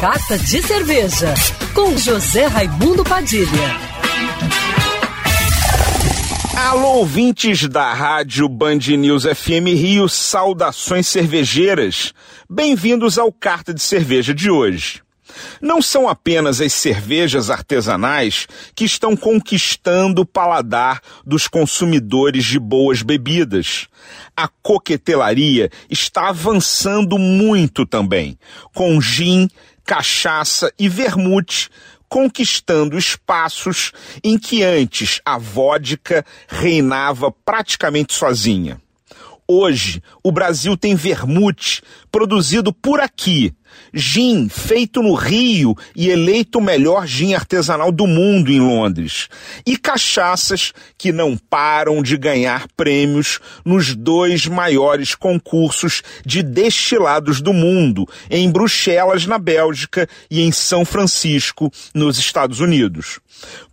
Carta de Cerveja, com José Raimundo Padilha. Alô, ouvintes da Rádio Band News FM Rio, saudações cervejeiras. Bem-vindos ao Carta de Cerveja de hoje. Não são apenas as cervejas artesanais que estão conquistando o paladar dos consumidores de boas bebidas. A coquetelaria está avançando muito também, com gin, cachaça e vermute conquistando espaços em que antes a vodka reinava praticamente sozinha. Hoje, o Brasil tem vermute produzido por aqui, gin feito no Rio e eleito o melhor gin artesanal do mundo em Londres, e cachaças que não param de ganhar prêmios nos dois maiores concursos de destilados do mundo, em Bruxelas, na Bélgica, e em São Francisco, nos Estados Unidos.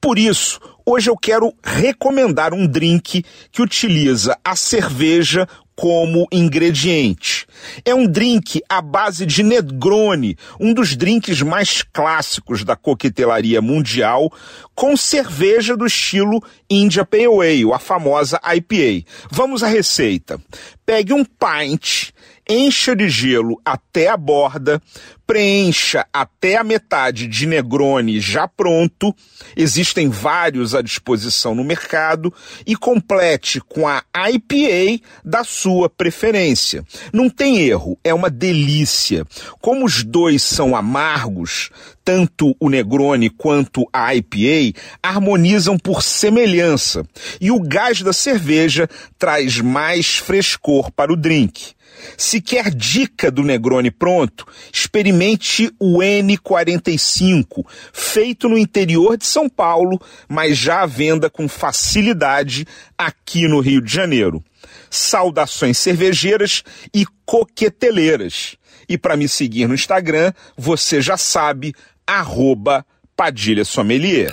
Por isso, hoje eu quero recomendar um drink que utiliza a cerveja como ingrediente. É um drink à base de Negroni, um dos drinks mais clássicos da coquetelaria mundial, com cerveja do estilo India Pale Ale, a famosa IPA. Vamos à receita. Pegue um pint, encha de gelo até a borda, preencha até a metade de Negroni já pronto, existem vários à disposição no mercado, e complete com a IPA da sua preferência. Não tem erro, é uma delícia. Como os dois são amargos, tanto o Negroni quanto a IPA harmonizam por semelhança, e o gás da cerveja traz mais frescor para o drink. Se quer dica do Negroni pronto, experimente o N45, feito no interior de São Paulo, mas já à venda com facilidade aqui no Rio de Janeiro. Saudações cervejeiras e coqueteleiras. E para me seguir no Instagram, você já sabe, arroba Padilha Sommelier.